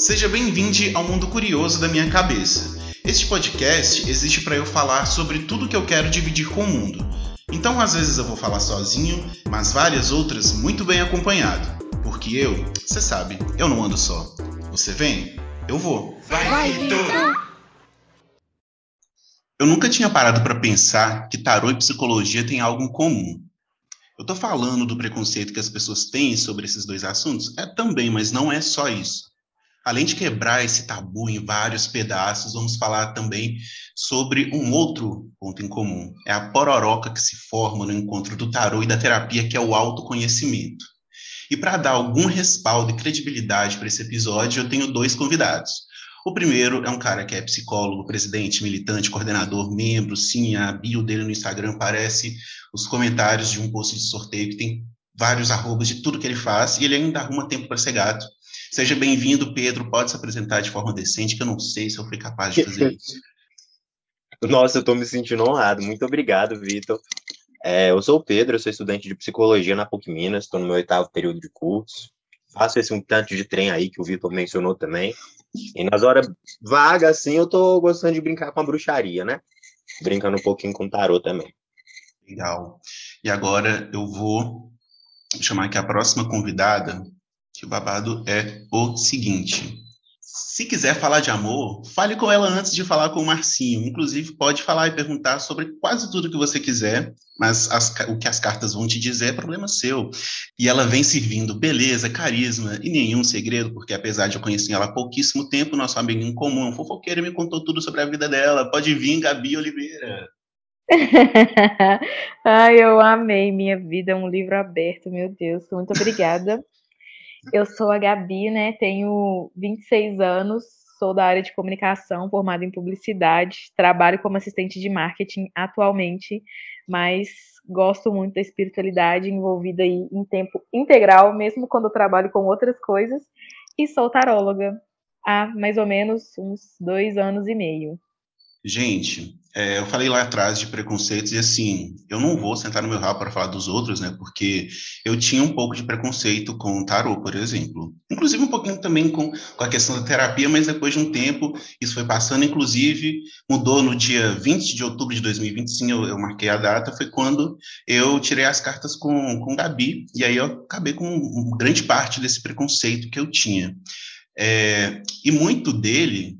Seja bem-vindo ao mundo curioso da minha cabeça. Este podcast existe para eu falar sobre tudo que eu quero dividir com o mundo. Então, às vezes eu vou falar sozinho, mas várias outras muito bem acompanhado. Porque eu, você sabe, eu não ando só. Você vem? Eu vou. Vai, Vitor! Eu nunca tinha parado para pensar que tarô e psicologia têm algo em comum. Eu estou falando do preconceito que as pessoas têm sobre esses dois assuntos? É também, mas não é só isso. Além de quebrar esse tabu em vários pedaços, vamos falar também sobre um outro ponto em comum. É a pororoca que se forma no encontro do tarô e da terapia, que é o autoconhecimento. E para dar algum respaldo e credibilidade para esse episódio, eu tenho dois convidados. O primeiro é um cara que é psicólogo, presidente, militante, coordenador, membro, sim, a bio dele no Instagram parece os comentários de um post de sorteio que tem vários arrobas de tudo que ele faz, e ele ainda arruma tempo para ser gato. Seja bem-vindo, Pedro, pode se apresentar de forma decente, que eu não sei se eu fui capaz de fazer isso. Nossa, eu estou me sentindo honrado. Muito obrigado, Vitor. É, eu sou o Pedro, eu sou estudante de psicologia na PUC Minas, estou no meu oitavo período de curso. Faço esse um tanto de trem aí que o Vitor mencionou também. E nas horas vagas, assim, eu tô gostando de brincar com a bruxaria, né? Brincando um pouquinho com o tarô também. Legal. E agora eu vou chamar aqui a próxima convidada, que o babado é o seguinte. Se quiser falar de amor, fale com ela antes de falar com o Marcinho. Inclusive, pode falar e perguntar sobre quase tudo que você quiser, mas as, o que as cartas vão te dizer é problema seu. E ela vem servindo beleza, carisma e nenhum segredo, porque apesar de eu conhecer ela há pouquíssimo tempo, nosso amigo em comum, um fofoqueiro, me contou tudo sobre a vida dela. Pode vir, Gabi Oliveira. Ai, eu amei. Minha vida é um livro aberto, meu Deus. Muito obrigada. Eu sou a Gabi, né? Tenho 26 anos, sou da área de comunicação, formada em publicidade, trabalho como assistente de marketing atualmente, mas gosto muito da espiritualidade envolvida aí em tempo integral, mesmo quando eu trabalho com outras coisas, e sou taróloga há mais ou menos uns dois anos e meio. Gente, é, eu falei lá atrás de preconceitos e assim, eu não vou sentar no meu rabo para falar dos outros, né? Porque eu tinha um pouco de preconceito com o tarô, por exemplo. Inclusive um pouquinho também com, com a questão da terapia, mas depois de um tempo isso foi passando. Inclusive mudou no dia 20 de outubro de 2025, eu, eu marquei a data, foi quando eu tirei as cartas com, com Gabi, e aí eu acabei com grande parte desse preconceito que eu tinha. É, e muito dele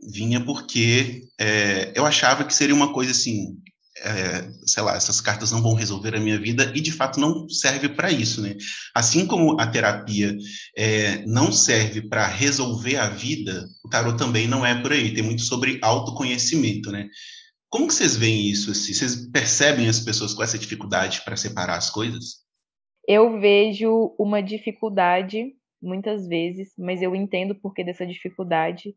vinha porque é, eu achava que seria uma coisa assim, é, sei lá, essas cartas não vão resolver a minha vida e de fato não serve para isso, né? Assim como a terapia é, não serve para resolver a vida, o tarot também não é por aí. Tem muito sobre autoconhecimento, né? Como que vocês veem isso? Assim? Vocês percebem as pessoas com essa dificuldade para separar as coisas? Eu vejo uma dificuldade muitas vezes, mas eu entendo o porquê dessa dificuldade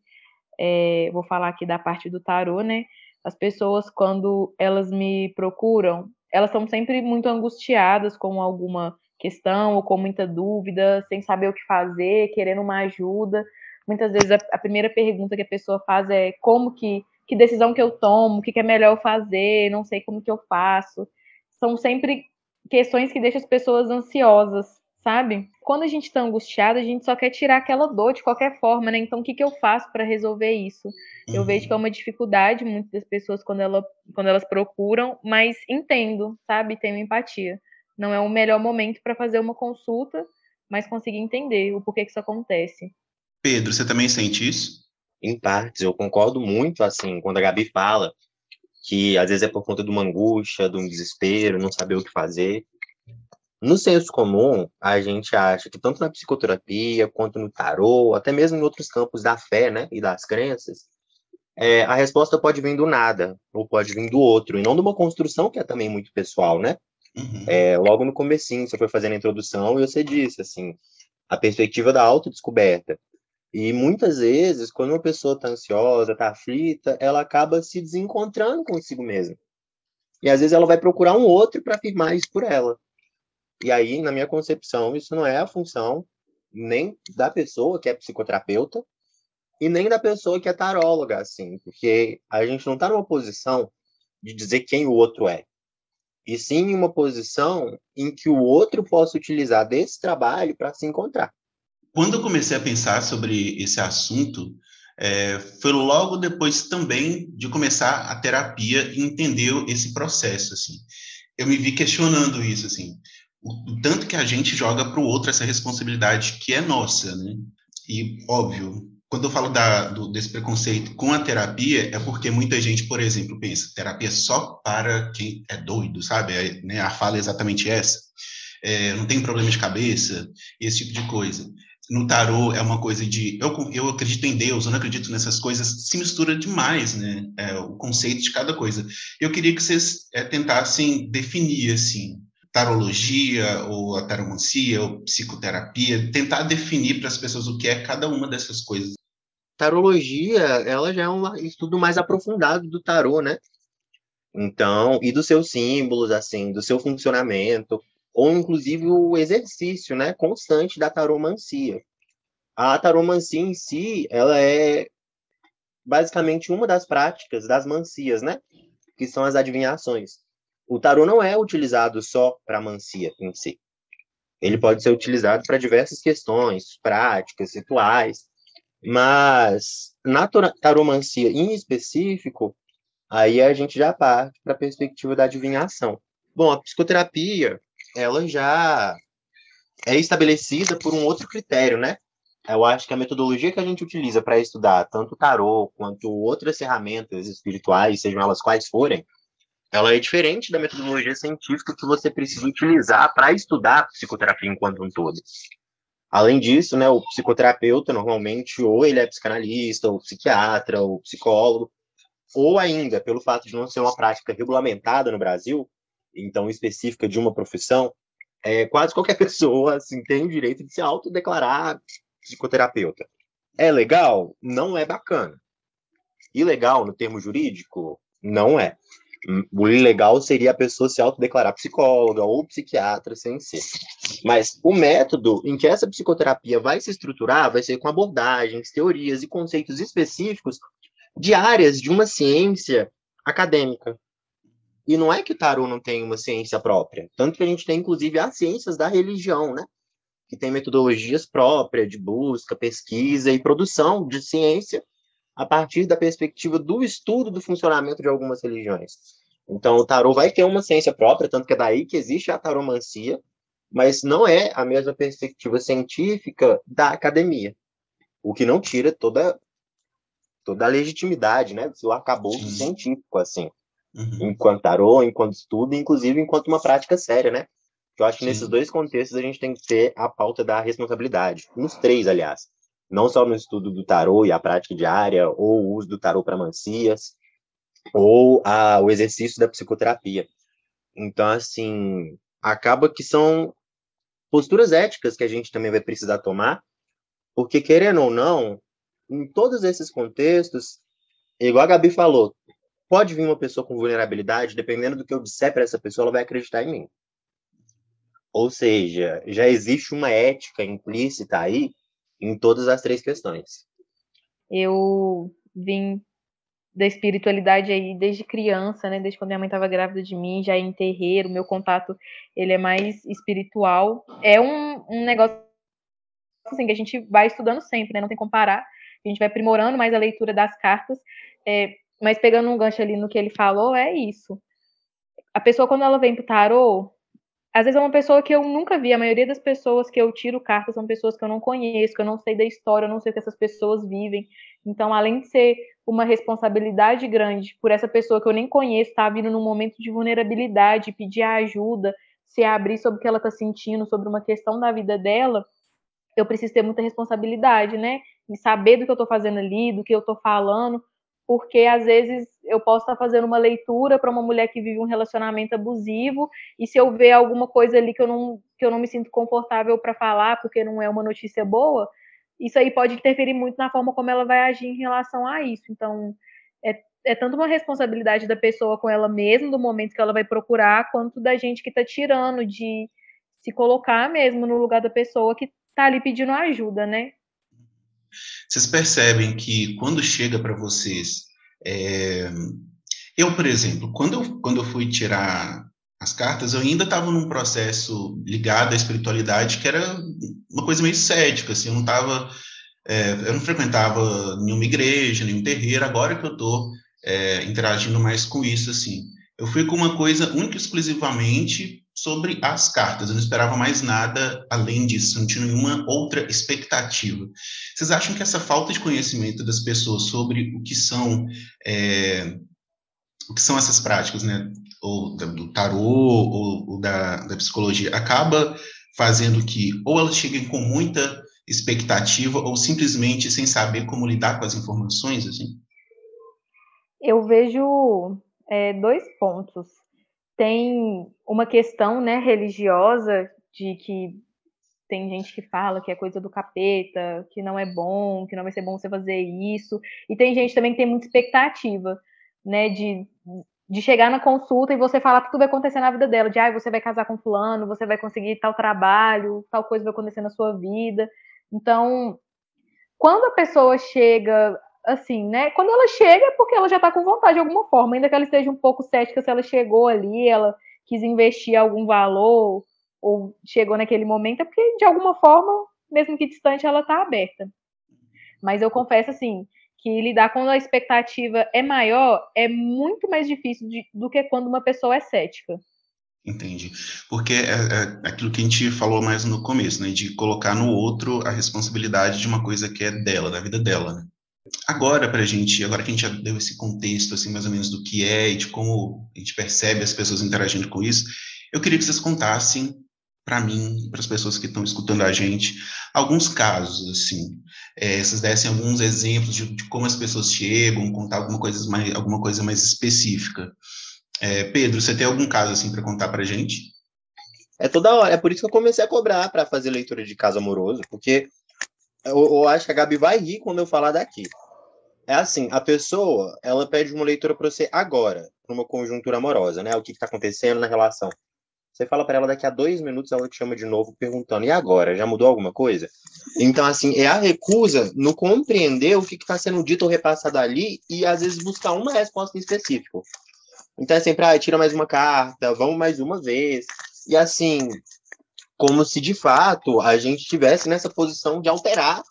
é, vou falar aqui da parte do tarô, né? As pessoas, quando elas me procuram, elas estão sempre muito angustiadas com alguma questão ou com muita dúvida, sem saber o que fazer, querendo uma ajuda. Muitas vezes a, a primeira pergunta que a pessoa faz é como que, que decisão que eu tomo, o que, que é melhor eu fazer, não sei como que eu faço. São sempre questões que deixam as pessoas ansiosas sabe? Quando a gente está angustiado, a gente só quer tirar aquela dor de qualquer forma, né? Então, o que, que eu faço para resolver isso? Uhum. Eu vejo que é uhum. uma dificuldade muitas das pessoas quando, ela, quando elas procuram, mas entendo, sabe? Tenho empatia. Não é o melhor momento para fazer uma consulta, mas conseguir entender o porquê que isso acontece. Pedro, você também sente isso? Em partes, eu concordo muito, assim, quando a Gabi fala que às vezes é por conta de uma angústia, de um desespero, não saber o que fazer. No senso comum, a gente acha que tanto na psicoterapia quanto no tarô, até mesmo em outros campos da fé, né, e das crenças, é, a resposta pode vir do nada, ou pode vir do outro, e não de uma construção que é também muito pessoal, né? Uhum. É, logo no comecinho, você foi fazendo a introdução e você disse, assim, a perspectiva da autodescoberta. E muitas vezes, quando uma pessoa está ansiosa, está aflita, ela acaba se desencontrando consigo mesma. E às vezes ela vai procurar um outro para afirmar isso por ela. E aí, na minha concepção, isso não é a função nem da pessoa que é psicoterapeuta e nem da pessoa que é taróloga, assim, porque a gente não está numa posição de dizer quem o outro é, e sim uma posição em que o outro possa utilizar desse trabalho para se encontrar. quando eu comecei a pensar sobre esse assunto, é, foi logo depois também de começar a terapia e entender esse processo, assim. Eu me vi questionando isso, assim, o, tanto que a gente joga para o outro essa responsabilidade que é nossa, né? E, óbvio, quando eu falo da, do, desse preconceito com a terapia, é porque muita gente, por exemplo, pensa, terapia só para quem é doido, sabe? É, né, a fala é exatamente essa. É, não tem problema de cabeça, esse tipo de coisa no tarô é uma coisa de eu, eu acredito em Deus, eu não acredito nessas coisas, se mistura demais, né? É, o conceito de cada coisa. Eu queria que vocês é, tentassem definir assim tarologia ou a taromancia ou psicoterapia, tentar definir para as pessoas o que é cada uma dessas coisas. Tarologia, ela já é um estudo mais aprofundado do tarô, né? Então, e dos seus símbolos, assim, do seu funcionamento ou inclusive o exercício né, constante da taromancia. A taromancia em si, ela é basicamente uma das práticas das mancias, né? Que são as adivinhações. O tarô não é utilizado só para mancia em si. Ele pode ser utilizado para diversas questões, práticas, rituais, mas na taromancia em específico, aí a gente já parte para a perspectiva da adivinhação. Bom, a psicoterapia, ela já é estabelecida por um outro critério, né? Eu acho que a metodologia que a gente utiliza para estudar tanto tarô quanto outras ferramentas espirituais, sejam elas quais forem, ela é diferente da metodologia científica que você precisa utilizar para estudar a psicoterapia enquanto um todo. Além disso, né, o psicoterapeuta normalmente ou ele é psicanalista, ou psiquiatra, ou psicólogo, ou ainda, pelo fato de não ser uma prática regulamentada no Brasil, então específica de uma profissão, é, quase qualquer pessoa assim, tem o direito de se autodeclarar psicoterapeuta. É legal? Não é bacana. Ilegal no termo jurídico? Não é. O ilegal seria a pessoa se autodeclarar psicóloga ou psiquiatra sem ser. Mas o método em que essa psicoterapia vai se estruturar vai ser com abordagens, teorias e conceitos específicos de áreas de uma ciência acadêmica. E não é que o tarô não tem uma ciência própria, tanto que a gente tem inclusive as ciências da religião, né? Que tem metodologias próprias de busca, pesquisa e produção de ciência a partir da perspectiva do estudo do funcionamento de algumas religiões. Então, o tarô vai ter uma ciência própria, tanto que é daí que existe a taromancia, mas não é a mesma perspectiva científica da academia, o que não tira toda toda a legitimidade, né, do seu arcabouço científico, assim uhum. enquanto tarô, enquanto estudo, inclusive enquanto uma prática séria, né? Eu acho que Sim. nesses dois contextos a gente tem que ter a pauta da responsabilidade. Nos três, aliás. Não só no estudo do tarô e a prática diária, ou o uso do tarô para mancias, ou a, o exercício da psicoterapia. Então, assim, acaba que são posturas éticas que a gente também vai precisar tomar, porque, querendo ou não, em todos esses contextos, igual a Gabi falou, pode vir uma pessoa com vulnerabilidade, dependendo do que eu disser para essa pessoa, ela vai acreditar em mim. Ou seja, já existe uma ética implícita aí em todas as três questões. Eu vim da espiritualidade aí desde criança, né? Desde quando minha mãe estava grávida de mim, já em terreiro, meu contato ele é mais espiritual. É um, um negócio assim que a gente vai estudando sempre, né? Não tem como parar. A gente vai aprimorando mais a leitura das cartas. É, mas pegando um gancho ali no que ele falou, é isso. A pessoa, quando ela vem pro tarô, às vezes é uma pessoa que eu nunca vi. A maioria das pessoas que eu tiro cartas são pessoas que eu não conheço, que eu não sei da história, eu não sei o que essas pessoas vivem. Então, além de ser uma responsabilidade grande por essa pessoa que eu nem conheço, tá vindo num momento de vulnerabilidade, pedir ajuda, se abrir sobre o que ela tá sentindo, sobre uma questão da vida dela, eu preciso ter muita responsabilidade, né? E saber do que eu tô fazendo ali, do que eu tô falando, porque às vezes eu posso estar fazendo uma leitura para uma mulher que vive um relacionamento abusivo e se eu ver alguma coisa ali que eu não que eu não me sinto confortável para falar porque não é uma notícia boa, isso aí pode interferir muito na forma como ela vai agir em relação a isso. Então, é, é tanto uma responsabilidade da pessoa com ela mesma, do momento que ela vai procurar, quanto da gente que está tirando de se colocar mesmo no lugar da pessoa que está ali pedindo ajuda, né? Vocês percebem que quando chega para vocês, é... eu, por exemplo, quando eu, quando eu fui tirar as cartas, eu ainda estava num processo ligado à espiritualidade que era uma coisa meio cética, assim, eu não estava, é, eu não frequentava nenhuma igreja, nenhum terreiro, agora que eu estou é, interagindo mais com isso, assim. Eu fui com uma coisa única e exclusivamente sobre as cartas, eu não esperava mais nada além disso, não tinha nenhuma outra expectativa. Vocês acham que essa falta de conhecimento das pessoas sobre o que são é, o que são essas práticas, né, ou do tarô ou, ou da, da psicologia, acaba fazendo que ou elas cheguem com muita expectativa ou simplesmente sem saber como lidar com as informações, assim? Eu vejo é, dois pontos. Tem uma questão né, religiosa de que tem gente que fala que é coisa do capeta, que não é bom, que não vai ser bom você fazer isso. E tem gente também que tem muita expectativa, né, de, de chegar na consulta e você falar que tudo vai acontecer na vida dela, de ah, você vai casar com fulano, você vai conseguir tal trabalho, tal coisa vai acontecer na sua vida. Então, quando a pessoa chega assim, né? Quando ela chega é porque ela já está com vontade de alguma forma, ainda que ela esteja um pouco cética se ela chegou ali, ela quis investir algum valor ou chegou naquele momento, é porque de alguma forma, mesmo que distante, ela está aberta. Mas eu confesso assim, que lidar quando a expectativa é maior é muito mais difícil de, do que quando uma pessoa é cética. Entendi. Porque é, é, aquilo que a gente falou mais no começo, né? De colocar no outro a responsabilidade de uma coisa que é dela, da vida dela, né? Agora, para a gente, agora que a gente já deu esse contexto, assim, mais ou menos do que é e de como a gente percebe as pessoas interagindo com isso, eu queria que vocês contassem para mim, para as pessoas que estão escutando a gente, alguns casos, assim, é, vocês dessem alguns exemplos de, de, como as pessoas chegam, contar alguma coisa mais, alguma coisa mais específica. É, Pedro, você tem algum caso, assim, para contar para a gente? É toda hora, é por isso que eu comecei a cobrar para fazer leitura de caso amoroso, porque eu, eu acho que a Gabi vai rir quando eu falar daqui. É assim, a pessoa, ela pede uma leitura para você agora, para uma conjuntura amorosa, né? O que está acontecendo na relação. Você fala para ela daqui a dois minutos, ela te chama de novo perguntando: e agora? Já mudou alguma coisa? Então, assim, é a recusa no compreender o que está sendo dito ou repassado ali e às vezes buscar uma resposta em específico. Então é sempre, ah, tira mais uma carta, vamos mais uma vez. E assim, como se de fato a gente estivesse nessa posição de alterar,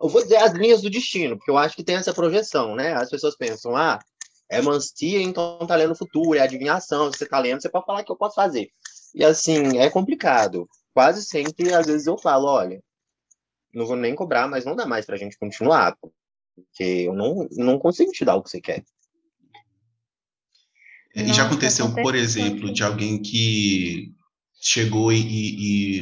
eu vou dizer as linhas do destino, porque eu acho que tem essa projeção, né? As pessoas pensam, ah, é manstia, então tá lendo o futuro, é adivinhação, você tá lendo, você pode falar que eu posso fazer. E assim, é complicado. Quase sempre, às vezes eu falo, olha, não vou nem cobrar, mas não dá mais pra gente continuar, porque eu não, não consigo te dar o que você quer. É, e já aconteceu, por exemplo, de alguém que chegou e, e,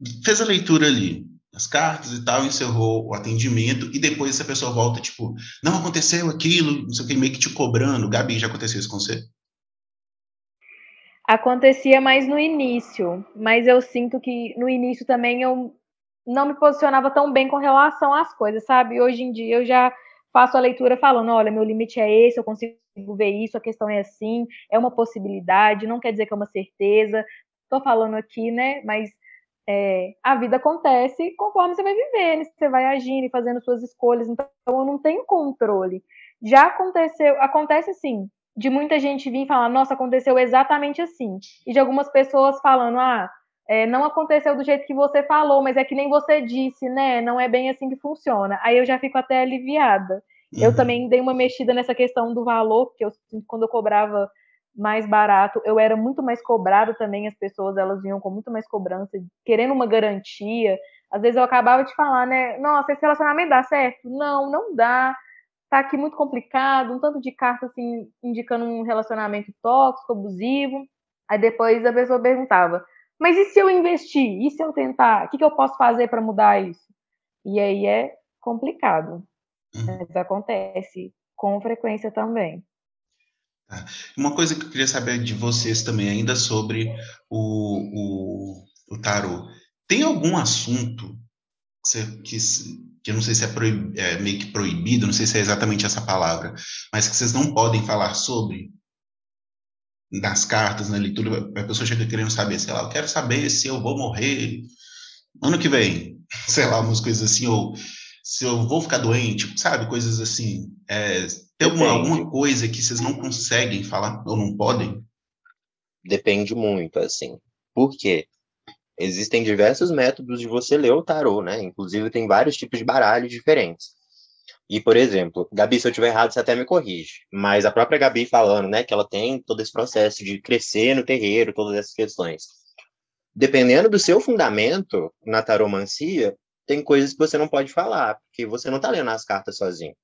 e fez a leitura ali, as cartas e tal, encerrou o atendimento, e depois essa pessoa volta, tipo, não aconteceu aquilo, não sei o que, meio que te cobrando. Gabi, já aconteceu isso com você? Acontecia mais no início, mas eu sinto que no início também eu não me posicionava tão bem com relação às coisas, sabe? Hoje em dia eu já faço a leitura falando, olha, meu limite é esse, eu consigo ver isso, a questão é assim, é uma possibilidade, não quer dizer que é uma certeza. Estou falando aqui, né? Mas é, a vida acontece conforme você vai vivendo, você vai agindo e fazendo suas escolhas, então eu não tenho controle. Já aconteceu, acontece assim, de muita gente vir falar, nossa, aconteceu exatamente assim, e de algumas pessoas falando, ah, é, não aconteceu do jeito que você falou, mas é que nem você disse, né? Não é bem assim que funciona. Aí eu já fico até aliviada. Uhum. Eu também dei uma mexida nessa questão do valor, porque eu quando eu cobrava mais barato, eu era muito mais cobrado também, as pessoas elas vinham com muito mais cobrança, querendo uma garantia. Às vezes eu acabava de falar, né? Nossa, esse relacionamento dá certo? Não, não dá. Tá aqui muito complicado, um tanto de carta assim indicando um relacionamento tóxico, abusivo. Aí depois a pessoa perguntava: "Mas e se eu investir? E se eu tentar? O que, que eu posso fazer para mudar isso?" E aí é complicado. Uhum. Mas acontece com frequência também. Tá. Uma coisa que eu queria saber de vocês também, ainda sobre o, o, o tarô. Tem algum assunto que, que eu não sei se é, proib, é, meio que proibido, não sei se é exatamente essa palavra, mas que vocês não podem falar sobre nas cartas, na leitura, a pessoa chega querendo saber, sei lá, eu quero saber se eu vou morrer ano que vem, sei lá, umas coisas assim, ou se eu vou ficar doente, sabe, coisas assim. É, tem alguma, alguma coisa que vocês não conseguem falar ou não podem? Depende muito, assim. Por quê? Existem diversos métodos de você ler o tarô, né? Inclusive, tem vários tipos de baralhos diferentes. E, por exemplo, Gabi, se eu estiver errado, você até me corrige. Mas a própria Gabi falando, né, que ela tem todo esse processo de crescer no terreiro, todas essas questões. Dependendo do seu fundamento na taromancia, tem coisas que você não pode falar, porque você não está lendo as cartas sozinho.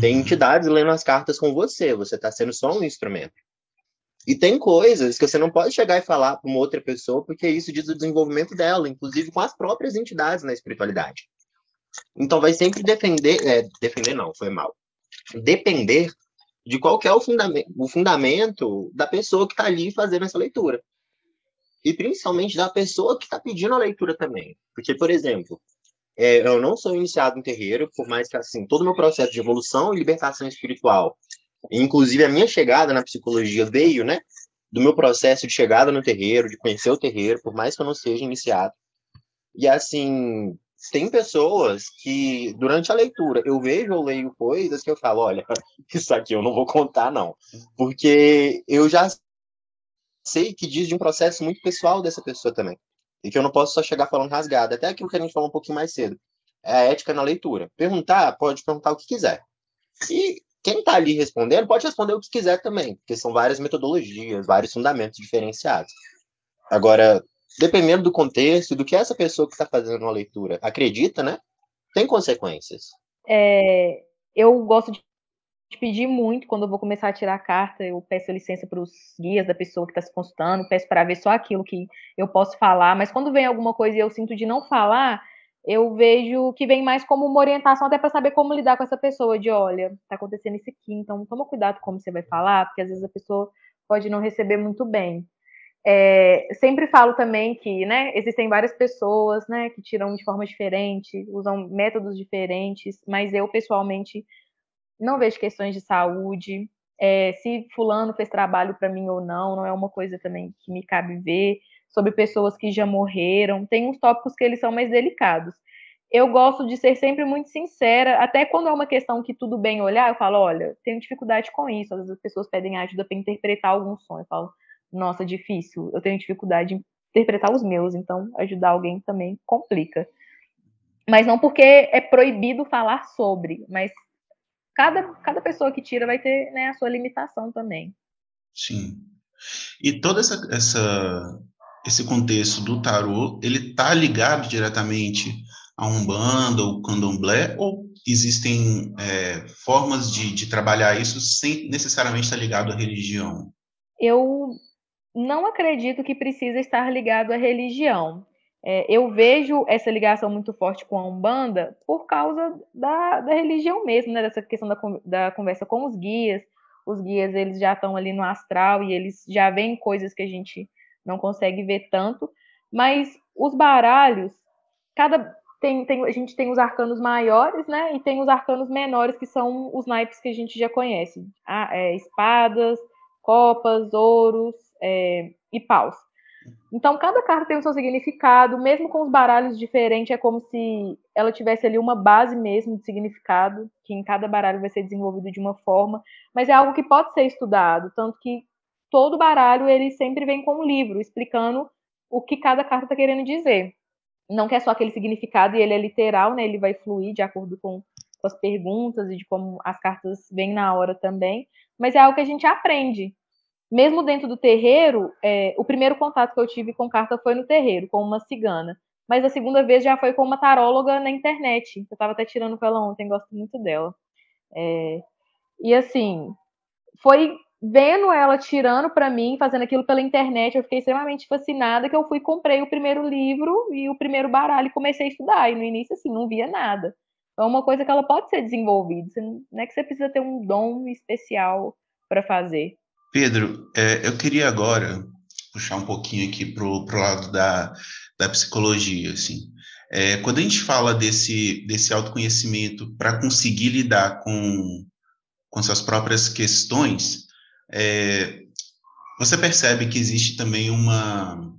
Tem uhum. entidades lendo as cartas com você, você está sendo só um instrumento. E tem coisas que você não pode chegar e falar para uma outra pessoa, porque isso diz o desenvolvimento dela, inclusive com as próprias entidades na espiritualidade. Então vai sempre defender, é, defender não, foi mal. Depender de qual é o fundamento, o fundamento da pessoa que está ali fazendo essa leitura. E principalmente da pessoa que está pedindo a leitura também. Porque, por exemplo, é, eu não sou iniciado em terreiro, por mais que assim, todo o meu processo de evolução e libertação espiritual, inclusive a minha chegada na psicologia veio, né, do meu processo de chegada no terreiro, de conhecer o terreiro, por mais que eu não seja iniciado. E assim, tem pessoas que, durante a leitura, eu vejo ou leio coisas que eu falo, olha, isso aqui eu não vou contar, não. Porque eu já sei que diz de um processo muito pessoal dessa pessoa também. E que eu não posso só chegar falando rasgado. Até aquilo que a gente falou um pouquinho mais cedo. É a ética na leitura. Perguntar, pode perguntar o que quiser. E quem está ali respondendo pode responder o que quiser também, porque são várias metodologias, vários fundamentos diferenciados. Agora, dependendo do contexto, do que essa pessoa que está fazendo a leitura acredita, né? Tem consequências. É, eu gosto de pedir muito quando eu vou começar a tirar a carta, eu peço licença para os guias da pessoa que está se consultando, peço para ver só aquilo que eu posso falar, mas quando vem alguma coisa e eu sinto de não falar, eu vejo que vem mais como uma orientação até para saber como lidar com essa pessoa, de olha, está acontecendo isso aqui, então toma cuidado como você vai falar, porque às vezes a pessoa pode não receber muito bem. É, sempre falo também que né, existem várias pessoas né, que tiram de forma diferente, usam métodos diferentes, mas eu pessoalmente não vejo questões de saúde. É, se fulano fez trabalho para mim ou não, não é uma coisa também que me cabe ver. Sobre pessoas que já morreram, tem uns tópicos que eles são mais delicados. Eu gosto de ser sempre muito sincera, até quando é uma questão que tudo bem olhar, eu falo, olha, tenho dificuldade com isso. Às vezes as pessoas pedem ajuda para interpretar algum som. Eu falo, nossa, difícil, eu tenho dificuldade em interpretar os meus, então ajudar alguém também complica. Mas não porque é proibido falar sobre, mas cada, cada pessoa que tira vai ter né, a sua limitação também. Sim. E todo essa, essa, esse contexto do tarô, ele está ligado diretamente a Umbanda ou Candomblé, ou existem é, formas de, de trabalhar isso sem necessariamente estar ligado à religião? Eu não acredito que precisa estar ligado à religião. É, eu vejo essa ligação muito forte com a Umbanda por causa da, da religião mesmo, né? Dessa questão da, da conversa com os guias. Os guias, eles já estão ali no astral e eles já veem coisas que a gente não consegue ver tanto. Mas os baralhos, cada tem, tem, a gente tem os arcanos maiores, né? E tem os arcanos menores, que são os naipes que a gente já conhece. Ah, é, espadas, copas, ouros, é, e paus. Então, cada carta tem o seu significado, mesmo com os baralhos diferentes, é como se ela tivesse ali uma base mesmo de significado, que em cada baralho vai ser desenvolvido de uma forma, mas é algo que pode ser estudado, tanto que todo baralho ele sempre vem com um livro explicando o que cada carta está querendo dizer. Não que é só aquele significado e ele é literal, né? Ele vai fluir de acordo com, com as perguntas e de como as cartas vêm na hora também, mas é algo que a gente aprende mesmo dentro do terreiro, é, o primeiro contato que eu tive com carta foi no terreiro, com uma cigana. Mas a segunda vez já foi com uma taróloga na internet. Eu estava até tirando com ela ontem, gosto muito dela. É, e assim, foi vendo ela tirando para mim, fazendo aquilo pela internet, eu fiquei extremamente fascinada que eu fui comprei o primeiro livro e o primeiro baralho e comecei a estudar. E no início assim, não via nada. Então é uma coisa que ela pode ser desenvolvida. Não é que você precisa ter um dom especial para fazer. Pedro, é, eu queria agora puxar um pouquinho aqui para o lado da, da psicologia, assim. É, quando a gente fala desse, desse autoconhecimento para conseguir lidar com, com suas próprias questões, é, você percebe que existe também uma,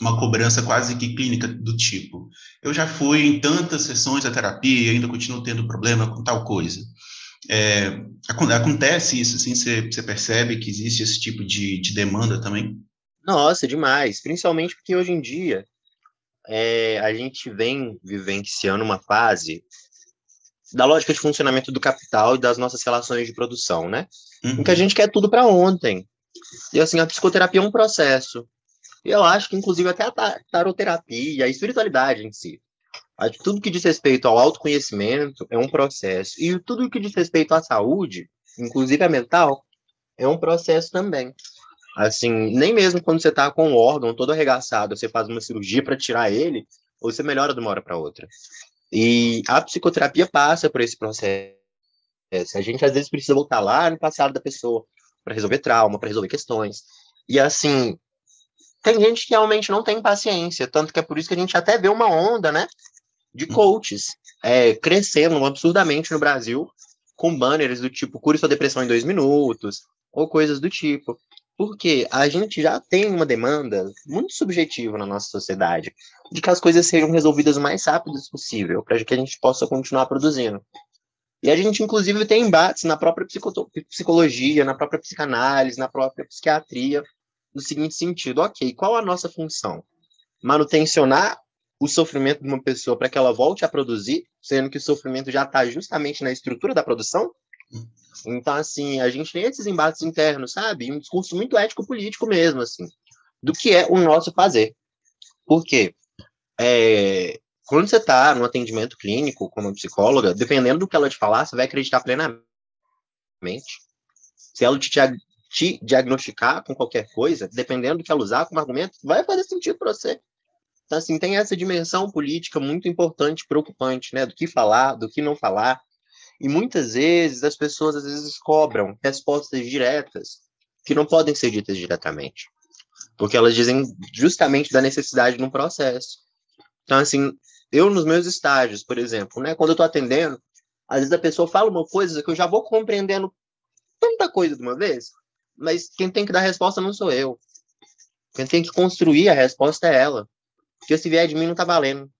uma cobrança quase que clínica do tipo, eu já fui em tantas sessões da terapia e ainda continuo tendo problema com tal coisa. É, acontece isso, assim, você, percebe que existe esse tipo de, de demanda também? Nossa, demais. Principalmente porque hoje em dia é, a gente vem vivenciando uma fase da lógica de funcionamento do capital e das nossas relações de produção, né? Uhum. Em que a gente quer tudo para ontem. E assim, a psicoterapia é um processo. E eu acho que, inclusive, até a taroterapia, a espiritualidade em si. Tudo que diz respeito ao autoconhecimento é um processo. E tudo que diz respeito à saúde, inclusive a mental, é um processo também. Assim, nem mesmo quando você está com o órgão todo arregaçado, você faz uma cirurgia para tirar ele, você melhora de uma hora para outra. E a psicoterapia passa por esse processo. A gente às vezes precisa voltar lá no passado da pessoa para resolver trauma, para resolver questões. E assim, tem gente que realmente não tem paciência, tanto que é por isso que a gente até vê uma onda, né, de coaches é, crescendo absurdamente no Brasil, com banners do tipo cure sua depressão em dois minutos, ou coisas do tipo. Porque a gente já tem uma demanda muito subjetiva na nossa sociedade de que as coisas sejam resolvidas o mais rápido possível, para que a gente possa continuar produzindo. E a gente, inclusive, tem embates na própria psicologia, na própria psicanálise, na própria psiquiatria, no seguinte sentido: ok, qual a nossa função? Manutencionar o sofrimento de uma pessoa para que ela volte a produzir, sendo que o sofrimento já está justamente na estrutura da produção? Então, assim, a gente tem esses embates internos, sabe? Um discurso muito ético-político mesmo, assim, do que é o nosso fazer. Por quê? É, quando você está no atendimento clínico como psicóloga, dependendo do que ela te falar, você vai acreditar plenamente. Se ela te, te diagnosticar com qualquer coisa, dependendo do que ela usar como argumento, vai fazer sentido para você. Então, assim, tem essa dimensão política muito importante, preocupante, né? Do que falar, do que não falar, e muitas vezes as pessoas às vezes cobram respostas diretas que não podem ser ditas diretamente, porque elas dizem justamente da necessidade de um processo. Então, assim, eu nos meus estágios, por exemplo, né, quando eu estou atendendo, às vezes a pessoa fala uma coisa que eu já vou compreendendo tanta coisa de uma vez, mas quem tem que dar a resposta não sou eu. Quem tem que construir a resposta é ela. Porque se vier de mim não tá valendo.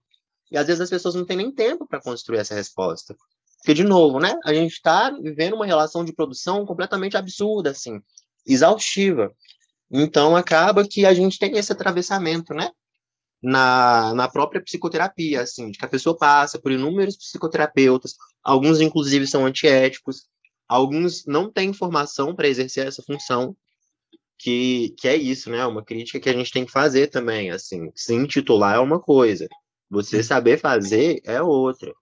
E às vezes as pessoas não têm nem tempo para construir essa resposta. Porque, de novo, né, a gente está vivendo uma relação de produção completamente absurda, assim, exaustiva. Então, acaba que a gente tem esse atravessamento, né, na, na própria psicoterapia, assim, de que a pessoa passa por inúmeros psicoterapeutas, alguns, inclusive, são antiéticos, alguns não têm formação para exercer essa função, que, que é isso, né, uma crítica que a gente tem que fazer também, assim, se intitular é uma coisa, você saber fazer é outra.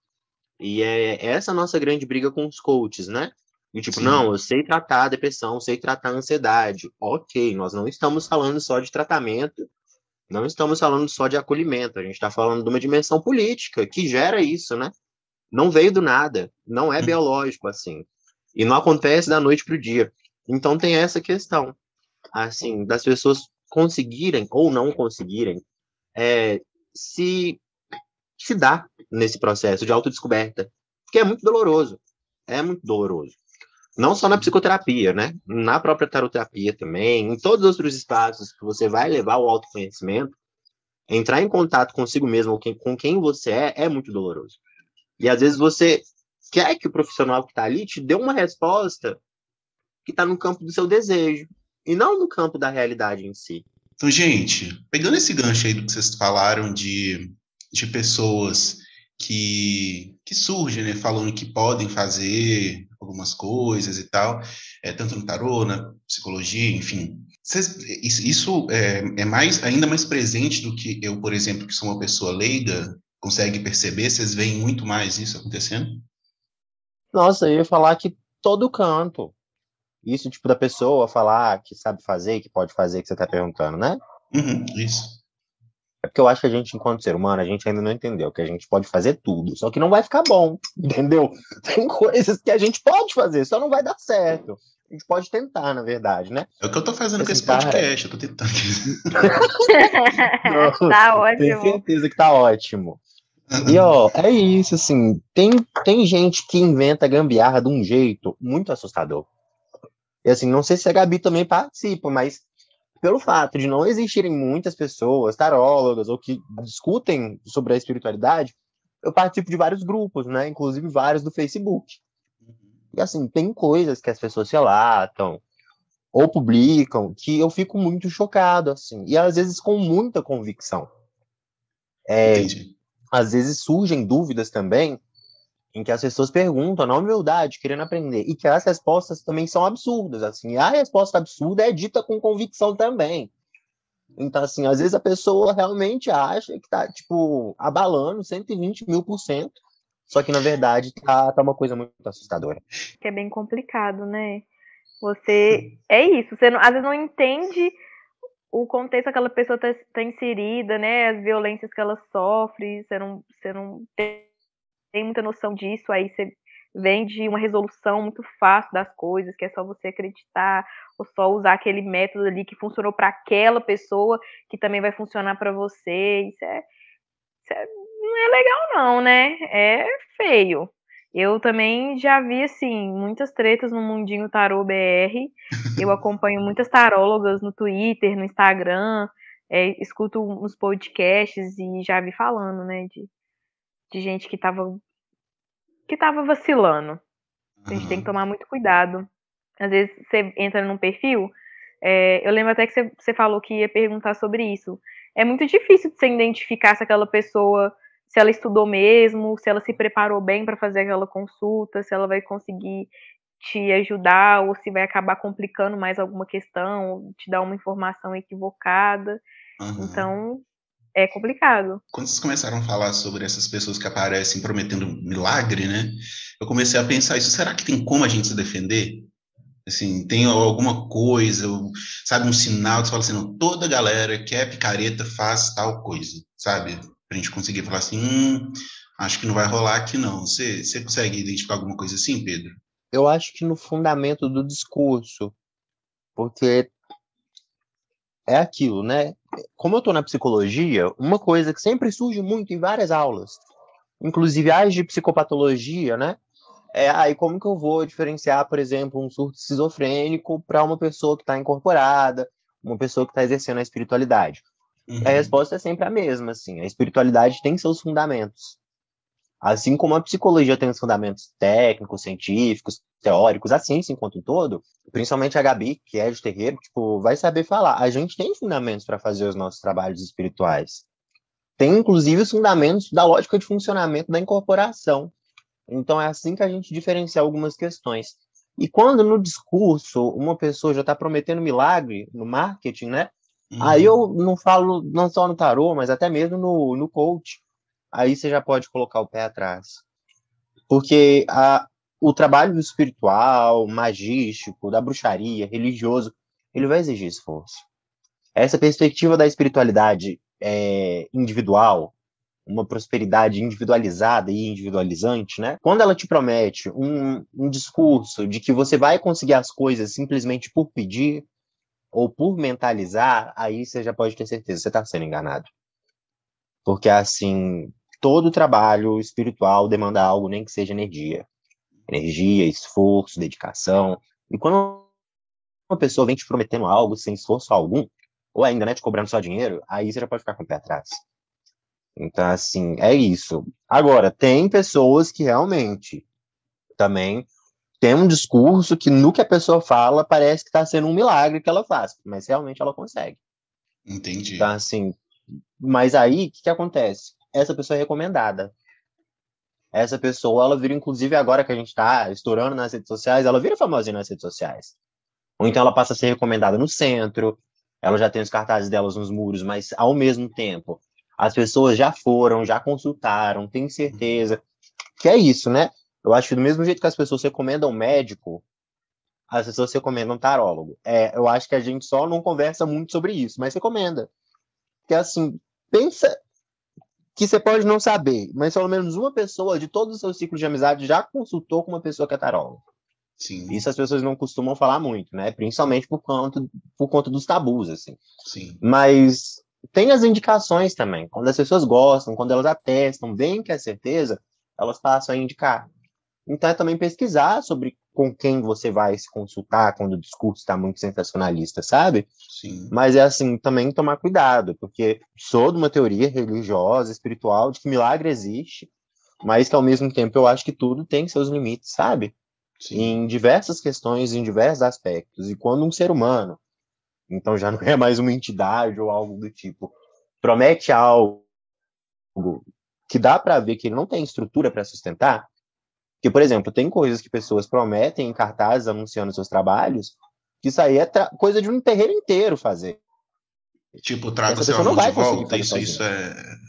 E é essa a nossa grande briga com os coaches, né? E tipo, Sim. não, eu sei tratar a depressão, sei tratar a ansiedade. Ok, nós não estamos falando só de tratamento, não estamos falando só de acolhimento, a gente está falando de uma dimensão política que gera isso, né? Não veio do nada, não é hum. biológico assim. E não acontece da noite para o dia. Então tem essa questão, assim, das pessoas conseguirem ou não conseguirem é, se se dá nesse processo de autodescoberta, que é muito doloroso. É muito doloroso. Não só na psicoterapia, né? Na própria taroterapia também, em todos os outros espaços que você vai levar o autoconhecimento, entrar em contato consigo mesmo, com quem você é, é muito doloroso. E às vezes você quer que o profissional que está ali te dê uma resposta que está no campo do seu desejo, e não no campo da realidade em si. Então, gente, pegando esse gancho aí do que vocês falaram de de pessoas que, que surgem, né, falando que podem fazer algumas coisas e tal, é, tanto no tarô, na psicologia, enfim. Cês, isso é, é, mais, ainda mais presente do que eu, por exemplo, que sou uma pessoa leiga, consegue perceber? Vocês veem muito mais isso acontecendo? Nossa, eu ia falar que todo canto. Isso, tipo, da pessoa falar que sabe fazer, que pode fazer, que você está perguntando, né? Uhum, isso. É porque eu acho que a gente, enquanto ser humano, a gente ainda não entendeu que a gente pode fazer tudo, só que não vai ficar bom, entendeu? Tem coisas que a gente pode fazer, só não vai dar certo. A gente pode tentar, na verdade, né? É o que eu tô fazendo com esse podcast, eu tô tentando. tá ótimo. Tenho certeza que tá ótimo. E ó, é isso, assim, tem, tem gente que inventa gambiarra de um jeito muito assustador. E assim, não sei se a Gabi também participa, mas pelo fato de não existirem muitas pessoas, tarólogas, ou que discutem sobre a espiritualidade, eu participo de vários grupos, né? Inclusive vários do Facebook. E assim, tem coisas que as pessoas relatam ou publicam que eu fico muito chocado, assim, e às vezes com muita convicção. É, às vezes surgem dúvidas também em que as pessoas perguntam na humildade, querendo aprender, e que as respostas também são absurdas, assim, a resposta absurda é dita com convicção também. Então, assim, às vezes a pessoa realmente acha que tá, tipo, abalando 120 mil por cento, só que, na verdade, tá, tá uma coisa muito assustadora. Que é bem complicado, né? Você. É isso, você não, às vezes não entende o contexto que aquela pessoa está tá inserida, né? As violências que ela sofre, você não, você não tem, tem muita noção disso, aí você vem de uma resolução muito fácil das coisas, que é só você acreditar, ou só usar aquele método ali que funcionou para aquela pessoa, que também vai funcionar para você. Isso é, isso é, não é legal, não, né? É feio. Eu também já vi, assim, muitas tretas no Mundinho Tarô BR. Eu acompanho muitas tarólogas no Twitter, no Instagram, é, escuto uns podcasts e já vi falando, né, de, de gente que tava, que tava vacilando. A gente uhum. tem que tomar muito cuidado. Às vezes você entra num perfil, é, eu lembro até que você, você falou que ia perguntar sobre isso. É muito difícil de você identificar se aquela pessoa se ela estudou mesmo, se ela se preparou bem para fazer aquela consulta, se ela vai conseguir te ajudar ou se vai acabar complicando mais alguma questão, te dar uma informação equivocada. Uhum. Então, é complicado. Quando vocês começaram a falar sobre essas pessoas que aparecem prometendo milagre, né? Eu comecei a pensar isso, será que tem como a gente se defender? Assim, tem alguma coisa, sabe, um sinal que você fala assim, não, toda galera que é picareta faz tal coisa, sabe? para a gente conseguir falar assim, hum, acho que não vai rolar aqui não. Você, você consegue identificar alguma coisa assim, Pedro? Eu acho que no fundamento do discurso, porque é aquilo, né? Como eu estou na psicologia, uma coisa que sempre surge muito em várias aulas, inclusive as de psicopatologia, né? É aí como que eu vou diferenciar, por exemplo, um surto esquizofrênico para uma pessoa que está incorporada, uma pessoa que está exercendo a espiritualidade? Uhum. A resposta é sempre a mesma, assim. A espiritualidade tem seus fundamentos. Assim como a psicologia tem os fundamentos técnicos, científicos, teóricos, a ciência enquanto um todo, principalmente a Gabi, que é de terreiro, tipo, vai saber falar. A gente tem fundamentos para fazer os nossos trabalhos espirituais. Tem, inclusive, os fundamentos da lógica de funcionamento da incorporação. Então, é assim que a gente diferencia algumas questões. E quando no discurso uma pessoa já está prometendo milagre no marketing, né? Uhum. Aí eu não falo não só no tarô, mas até mesmo no, no coach. Aí você já pode colocar o pé atrás. Porque a, o trabalho espiritual, magístico, da bruxaria, religioso, ele vai exigir esforço. Essa perspectiva da espiritualidade é, individual, uma prosperidade individualizada e individualizante, né? Quando ela te promete um, um discurso de que você vai conseguir as coisas simplesmente por pedir, ou por mentalizar, aí você já pode ter certeza, você está sendo enganado. Porque, assim, todo trabalho espiritual demanda algo, nem que seja energia. Energia, esforço, dedicação. E quando uma pessoa vem te prometendo algo sem esforço algum, ou ainda, né, te cobrando só dinheiro, aí você já pode ficar com o pé atrás. Então, assim, é isso. Agora, tem pessoas que realmente também tem um discurso que no que a pessoa fala parece que está sendo um milagre que ela faz, mas realmente ela consegue. Entendi. Então, assim, mas aí o que, que acontece? Essa pessoa é recomendada. Essa pessoa, ela vira, inclusive agora que a gente está estourando nas redes sociais, ela vira famosinha nas redes sociais. Ou então ela passa a ser recomendada no centro, ela já tem os cartazes delas nos muros, mas ao mesmo tempo, as pessoas já foram, já consultaram, têm certeza. Que é isso, né? Eu acho que do mesmo jeito que as pessoas recomendam médico, as pessoas recomendam tarólogo. É, eu acho que a gente só não conversa muito sobre isso, mas recomenda. Porque assim, pensa que você pode não saber, mas pelo menos uma pessoa de todo o seu ciclo de amizade já consultou com uma pessoa que é tarólogo. Sim. Isso as pessoas não costumam falar muito, né? Principalmente por conta, por conta dos tabus, assim. Sim. Mas tem as indicações também. Quando as pessoas gostam, quando elas atestam, veem que é certeza, elas passam a indicar. Então é também pesquisar sobre com quem você vai se consultar quando o discurso está muito sensacionalista, sabe? Sim. Mas é assim, também tomar cuidado, porque sou de uma teoria religiosa, espiritual, de que milagre existe, mas que ao mesmo tempo eu acho que tudo tem seus limites, sabe? Sim. em diversas questões, em diversos aspectos. E quando um ser humano, então já não é mais uma entidade ou algo do tipo, promete algo que dá para ver que ele não tem estrutura para sustentar, que, por exemplo, tem coisas que pessoas prometem em cartazes anunciando seus trabalhos, que isso aí é coisa de um terreiro inteiro fazer. Tipo, traga seu amor de volta, isso, isso é...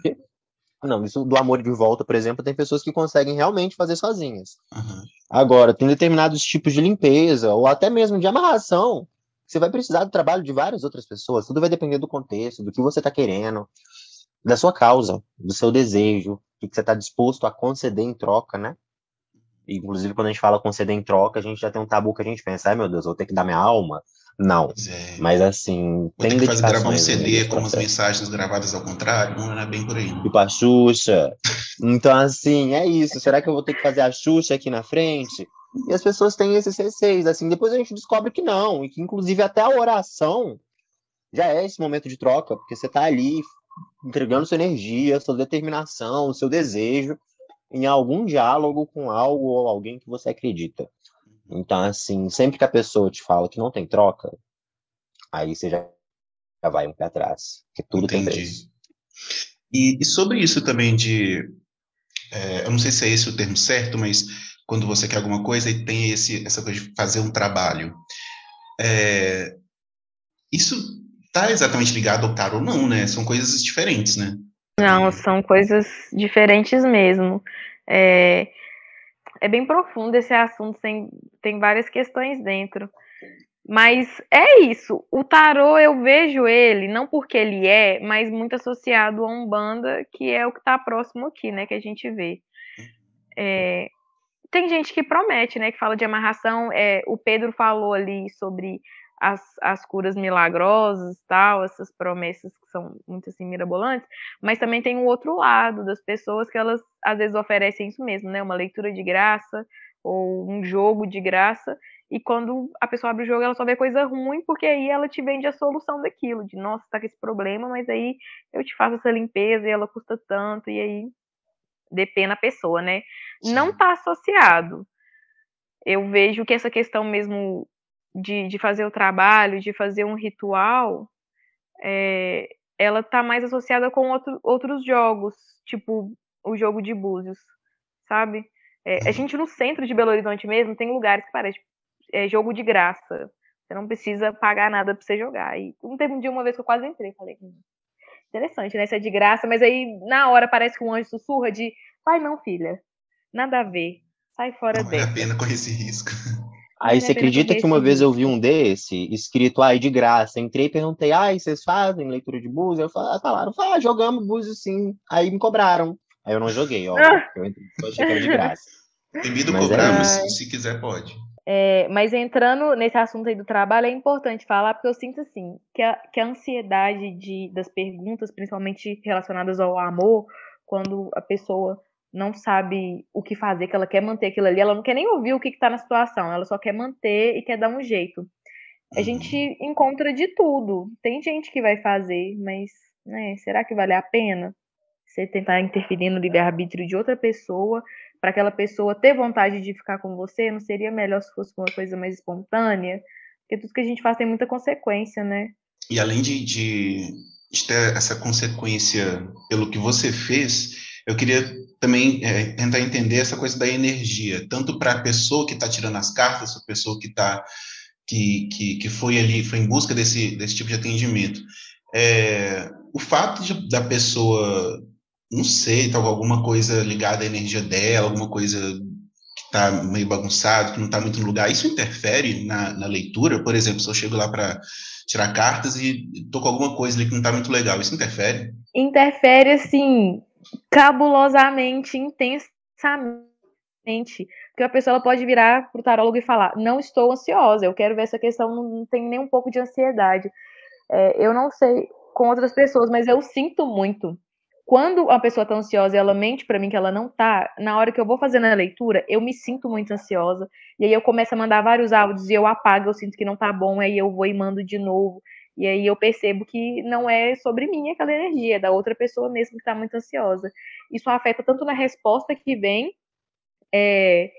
Não, isso do amor de volta, por exemplo, tem pessoas que conseguem realmente fazer sozinhas. Uhum. Agora, tem determinados tipos de limpeza, ou até mesmo de amarração, você vai precisar do trabalho de várias outras pessoas, tudo vai depender do contexto, do que você está querendo, da sua causa, do seu desejo, o que você está disposto a conceder em troca, né? Inclusive, quando a gente fala conceder em troca, a gente já tem um tabu que a gente pensa, ai meu Deus, vou ter que dar minha alma. Não. É. Mas assim. Vou tem que fazer gravar um CD com as mensagens gravadas ao contrário, não é bem por aí. Tipo a Xuxa. então, assim, é isso. Será que eu vou ter que fazer a Xuxa aqui na frente? E as pessoas têm esses receios, assim, depois a gente descobre que não, e que inclusive até a oração já é esse momento de troca, porque você está ali entregando sua energia, sua determinação, seu desejo, em algum diálogo com algo ou alguém que você acredita. Então, assim, sempre que a pessoa te fala que não tem troca, aí você já, já vai um pé atrás, porque tudo Entendi. tem preço. E, e, sobre isso também de, é, eu não sei se é esse o termo certo, mas quando você quer alguma coisa e tem esse, essa coisa de fazer um trabalho, é, isso está exatamente ligado ao tarot, não, né? São coisas diferentes, né? Não, são coisas diferentes mesmo. É, é bem profundo esse assunto, tem, tem várias questões dentro. Mas é isso. O tarô eu vejo ele, não porque ele é, mas muito associado a Umbanda, que é o que está próximo aqui, né? Que a gente vê. É, tem gente que promete, né? Que fala de amarração. É, o Pedro falou ali sobre as, as curas milagrosas tal, essas promessas que são muito assim mirabolantes, mas também tem o outro lado das pessoas que elas às vezes oferecem isso mesmo, né? Uma leitura de graça ou um jogo de graça, e quando a pessoa abre o jogo, ela só vê coisa ruim, porque aí ela te vende a solução daquilo, de nossa, tá com esse problema, mas aí eu te faço essa limpeza e ela custa tanto, e aí depende da pessoa, né? Sim. Não tá associado. Eu vejo que essa questão mesmo de, de fazer o trabalho, de fazer um ritual, é, ela está mais associada com outro, outros jogos, tipo o jogo de búzios, sabe? É, a gente no centro de Belo Horizonte mesmo tem lugares que parece é, jogo de graça. Você não precisa pagar nada para você jogar. E um teve um dia uma vez que eu quase entrei, falei, hum, interessante, né? Isso é de graça, mas aí na hora parece que um anjo sussurra de, vai não, filha, nada a ver, sai fora não Vale a pena correr esse risco. Aí você acredita que uma vez eu vi um desse, escrito aí de graça, entrei e perguntei, ai, vocês fazem leitura de búzios? Eu falei, falaram, ah, jogamos búzios sim. Aí me cobraram. Aí eu não joguei, ó. eu achei que era de graça. Devido cobramos, é... se quiser pode. É, mas entrando nesse assunto aí do trabalho, é importante falar, porque eu sinto assim, que a, que a ansiedade de, das perguntas, principalmente relacionadas ao amor, quando a pessoa não sabe o que fazer, que ela quer manter aquilo ali, ela não quer nem ouvir o que está na situação, ela só quer manter e quer dar um jeito. A gente uhum. encontra de tudo. Tem gente que vai fazer, mas né, será que vale a pena você tentar interferir no livre-arbítrio de outra pessoa para aquela pessoa ter vontade de ficar com você? Não seria melhor se fosse uma coisa mais espontânea? Porque tudo que a gente faz tem muita consequência, né? E além de, de, de ter essa consequência pelo que você fez, eu queria também é, tentar entender essa coisa da energia, tanto para a pessoa que está tirando as cartas, a pessoa que está que, que, que foi ali, foi em busca desse, desse tipo de atendimento. É, o fato de, da pessoa, não sei, tal, alguma coisa ligada à energia dela, alguma coisa que está meio bagunçado, que não está muito no lugar, isso interfere na, na leitura? Por exemplo, se eu chego lá para tirar cartas e estou com alguma coisa ali que não está muito legal, isso interfere? Interfere, assim, cabulosamente, intensamente. Porque a pessoa pode virar pro tarólogo e falar: Não estou ansiosa, eu quero ver essa questão, não tem nem um pouco de ansiedade. É, eu não sei com outras pessoas, mas eu sinto muito. Quando a pessoa tá ansiosa e ela mente para mim que ela não tá, na hora que eu vou fazendo a leitura, eu me sinto muito ansiosa. E aí eu começo a mandar vários áudios e eu apago, eu sinto que não tá bom, aí eu vou e mando de novo. E aí eu percebo que não é sobre mim aquela energia, é da outra pessoa mesmo que está muito ansiosa. Isso afeta tanto na resposta que vem, é,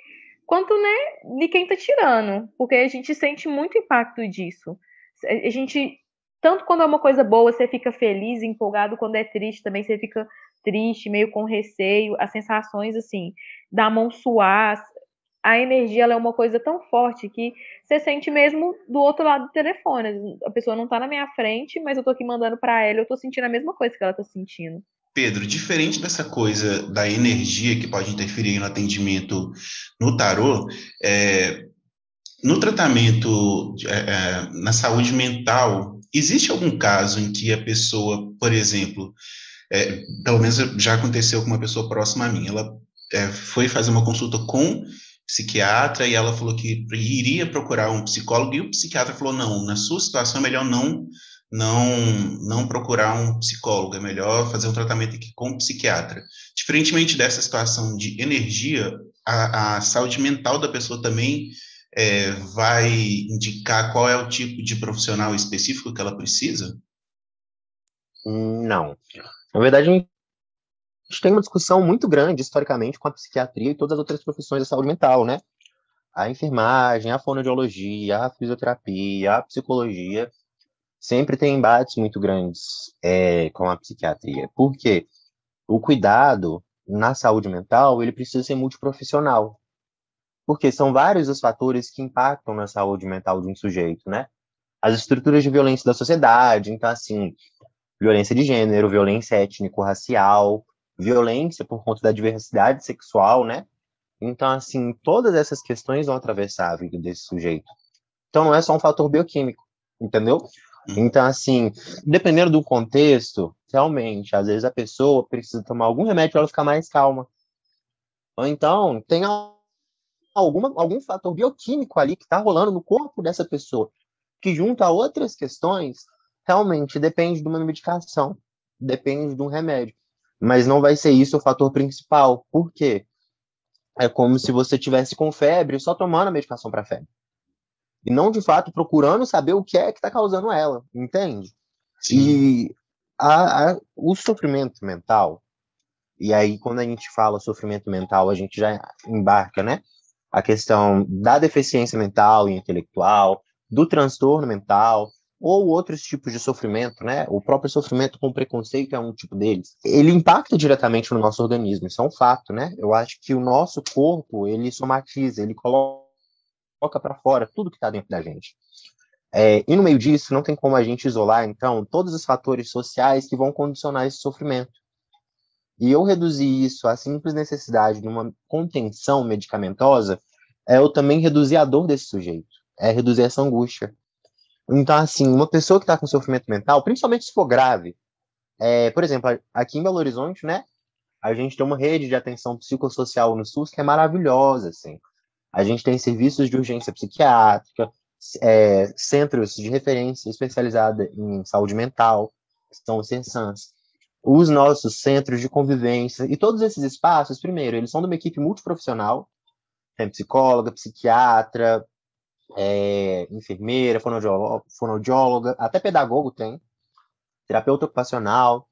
quanto né, de quem está tirando, porque a gente sente muito impacto disso. A gente, tanto quando é uma coisa boa, você fica feliz, empolgado, quando é triste também você fica triste, meio com receio, as sensações assim, da mão suar, a energia é uma coisa tão forte que você sente mesmo do outro lado do telefone. A pessoa não está na minha frente, mas eu tô aqui mandando para ela, eu tô sentindo a mesma coisa que ela tá sentindo. Pedro, diferente dessa coisa da energia que pode interferir no atendimento no tarô, é, no tratamento é, é, na saúde mental, existe algum caso em que a pessoa, por exemplo, é, pelo menos já aconteceu com uma pessoa próxima a mim, ela é, foi fazer uma consulta com psiquiatra e ela falou que iria procurar um psicólogo e o psiquiatra falou não, na sua situação é melhor não não não procurar um psicólogo, é melhor fazer um tratamento aqui com um psiquiatra. Diferentemente dessa situação de energia, a, a saúde mental da pessoa também é, vai indicar qual é o tipo de profissional específico que ela precisa? Não. Na verdade, gente tem uma discussão muito grande, historicamente, com a psiquiatria e todas as outras profissões da saúde mental, né? A enfermagem, a fonoaudiologia, a fisioterapia, a psicologia sempre tem embates muito grandes é, com a psiquiatria. Por quê? O cuidado na saúde mental, ele precisa ser multiprofissional. Porque são vários os fatores que impactam na saúde mental de um sujeito, né? As estruturas de violência da sociedade, então, assim, violência de gênero, violência étnico-racial, violência por conta da diversidade sexual, né? Então, assim, todas essas questões vão atravessar a vida desse sujeito. Então, não é só um fator bioquímico, entendeu? Uhum. Então, assim, dependendo do contexto, realmente, às vezes a pessoa precisa tomar algum remédio para ela ficar mais calma. Ou então, tem alguma, algum fator bioquímico ali que está rolando no corpo dessa pessoa, que junto a outras questões, realmente depende de uma medicação, depende de um remédio. Mas não vai ser isso o fator principal. Por quê? É como se você tivesse com febre só tomando a medicação para febre e não de fato procurando saber o que é que está causando ela, entende? Sim. E a, a, o sofrimento mental, e aí quando a gente fala sofrimento mental, a gente já embarca, né? A questão da deficiência mental e intelectual, do transtorno mental, ou outros tipos de sofrimento, né? O próprio sofrimento com preconceito é um tipo deles. Ele impacta diretamente no nosso organismo, isso é um fato, né? Eu acho que o nosso corpo, ele somatiza, ele coloca para fora tudo que está dentro da gente. É, e no meio disso, não tem como a gente isolar, então, todos os fatores sociais que vão condicionar esse sofrimento. E eu reduzir isso à simples necessidade de uma contenção medicamentosa, é eu também reduzir a dor desse sujeito, é reduzir essa angústia. Então, assim, uma pessoa que está com sofrimento mental, principalmente se for grave, é, por exemplo, aqui em Belo Horizonte, né, a gente tem uma rede de atenção psicossocial no SUS que é maravilhosa, assim. A gente tem serviços de urgência psiquiátrica, é, centros de referência especializada em saúde mental, que são os CENSANs, os nossos centros de convivência, e todos esses espaços, primeiro, eles são de uma equipe multiprofissional, tem psicóloga, psiquiatra, é, enfermeira, fonoaudióloga, fonoaudióloga, até pedagogo tem, terapeuta ocupacional,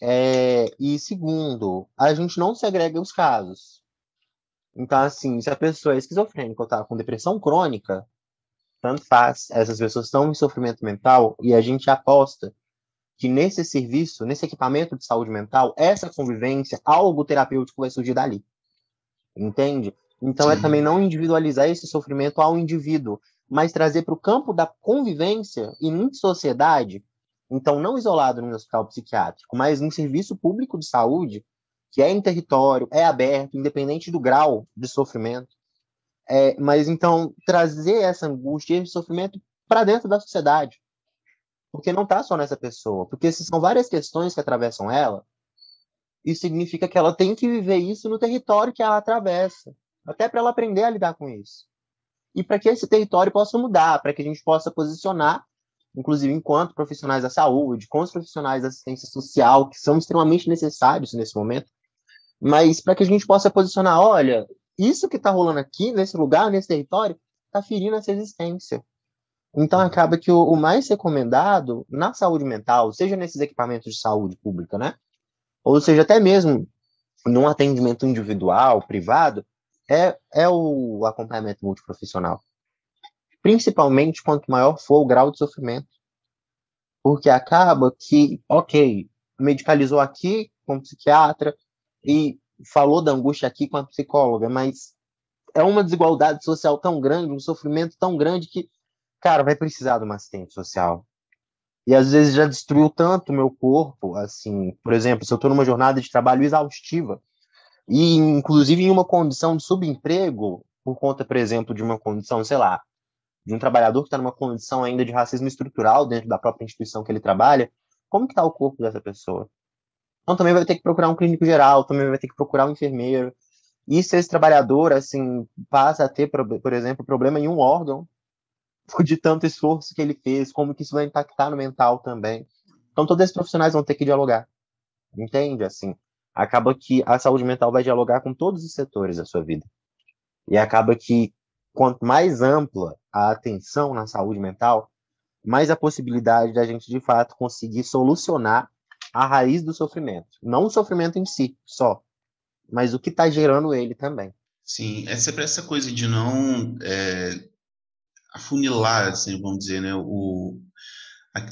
é, e segundo, a gente não segrega os casos. Então, assim, se a pessoa é esquizofrênica ou tá com depressão crônica, tanto faz, essas pessoas estão em sofrimento mental e a gente aposta que nesse serviço, nesse equipamento de saúde mental, essa convivência, algo terapêutico vai surgir dali. Entende? Então é Sim. é também não individualizar esse sofrimento ao indivíduo, mas trazer para o campo da convivência e em sociedade, então não isolado no hospital psiquiátrico, mas num serviço público de saúde, que é em território, é aberto, independente do grau de sofrimento. É, mas então trazer essa angústia, esse sofrimento para dentro da sociedade, porque não está só nessa pessoa, porque se são várias questões que atravessam ela, isso significa que ela tem que viver isso no território que ela atravessa, até para ela aprender a lidar com isso. E para que esse território possa mudar, para que a gente possa posicionar, inclusive enquanto profissionais da saúde, com os profissionais da assistência social, que são extremamente necessários nesse momento, mas para que a gente possa posicionar, olha, isso que está rolando aqui, nesse lugar, nesse território, está ferindo essa existência. Então acaba que o, o, mais recomendado na saúde mental, seja nesses equipamentos de saúde pública, né? Ou seja, até mesmo num atendimento individual, privado, é, é o acompanhamento multiprofissional. Principalmente quanto maior for o grau de sofrimento. Porque acaba que, ok, medicalizou aqui com psiquiatra e falou da angústia aqui com a psicóloga, mas é uma desigualdade social tão grande, um sofrimento tão grande que, cara, vai precisar de uma assistente social. E às vezes já destruiu tanto o meu corpo, assim, por exemplo, se eu estou numa jornada de trabalho exaustiva, e inclusive em uma condição de subemprego, por conta, por exemplo, de uma condição, sei lá, de um trabalhador que está numa condição ainda de racismo estrutural dentro da própria instituição que ele trabalha, como que está o corpo dessa pessoa? Então também vai ter que procurar um clínico geral, também vai ter que procurar um enfermeiro. E se esse trabalhador, assim, passa a ter, por exemplo, problema em um órgão, de tanto esforço que ele fez, como que isso vai impactar no mental também. Então todos esses profissionais vão ter que dialogar. Entende? Assim, acaba que a saúde mental vai dialogar com todos os setores da sua vida. E acaba que quanto mais ampla a atenção na saúde mental, mais a possibilidade da gente de fato conseguir solucionar a raiz do sofrimento. Não o sofrimento em si, só, mas o que está gerando ele também. Sim, é sempre essa coisa de não é, afunilar, assim, vamos dizer, né, o,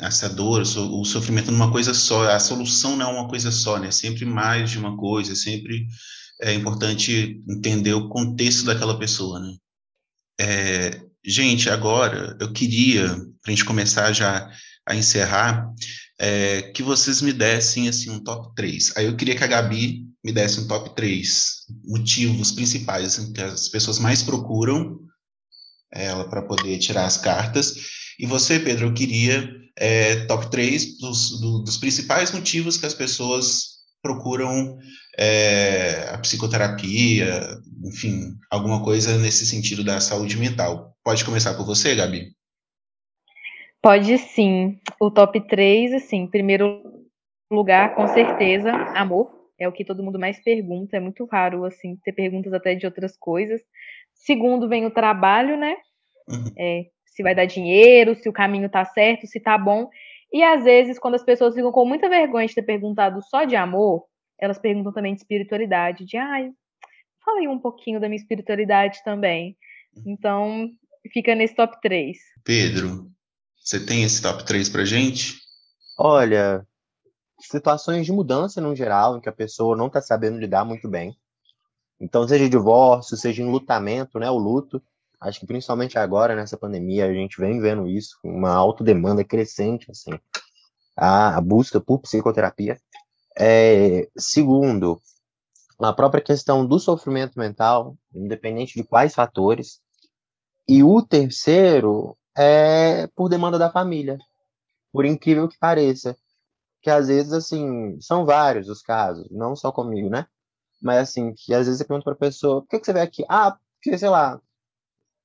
essa dor, o sofrimento numa coisa só. A solução não é uma coisa só, né? Sempre mais de uma coisa, sempre é importante entender o contexto daquela pessoa, né? É, gente, agora eu queria, para a gente começar já a encerrar, é, que vocês me dessem assim um top 3. Aí eu queria que a Gabi me desse um top 3 motivos principais assim, que as pessoas mais procuram ela para poder tirar as cartas. E você, Pedro, eu queria é, top 3 dos, do, dos principais motivos que as pessoas procuram é, a psicoterapia, enfim, alguma coisa nesse sentido da saúde mental. Pode começar por você, Gabi? Pode sim. O top 3, assim, primeiro lugar, com certeza, amor. É o que todo mundo mais pergunta. É muito raro, assim, ter perguntas até de outras coisas. Segundo, vem o trabalho, né? Uhum. É, se vai dar dinheiro, se o caminho tá certo, se tá bom. E às vezes, quando as pessoas ficam com muita vergonha de ter perguntado só de amor, elas perguntam também de espiritualidade, de ai, fala aí um pouquinho da minha espiritualidade também. Então, fica nesse top 3. Pedro, você tem esse top 3 pra gente? Olha, situações de mudança no geral, em que a pessoa não está sabendo lidar muito bem. Então, seja divórcio, seja enlutamento, né, o luto. Acho que principalmente agora, nessa pandemia, a gente vem vendo isso, uma alta demanda crescente, assim, a, busca por psicoterapia. É, segundo, a própria questão do sofrimento mental, independente de quais fatores. E o terceiro é por demanda da família, por incrível que pareça. Que às vezes, assim, são vários os casos, não só comigo, né? Mas, assim, que às vezes você pergunta pra pessoa, por que, que você veio aqui? Ah, porque, sei lá,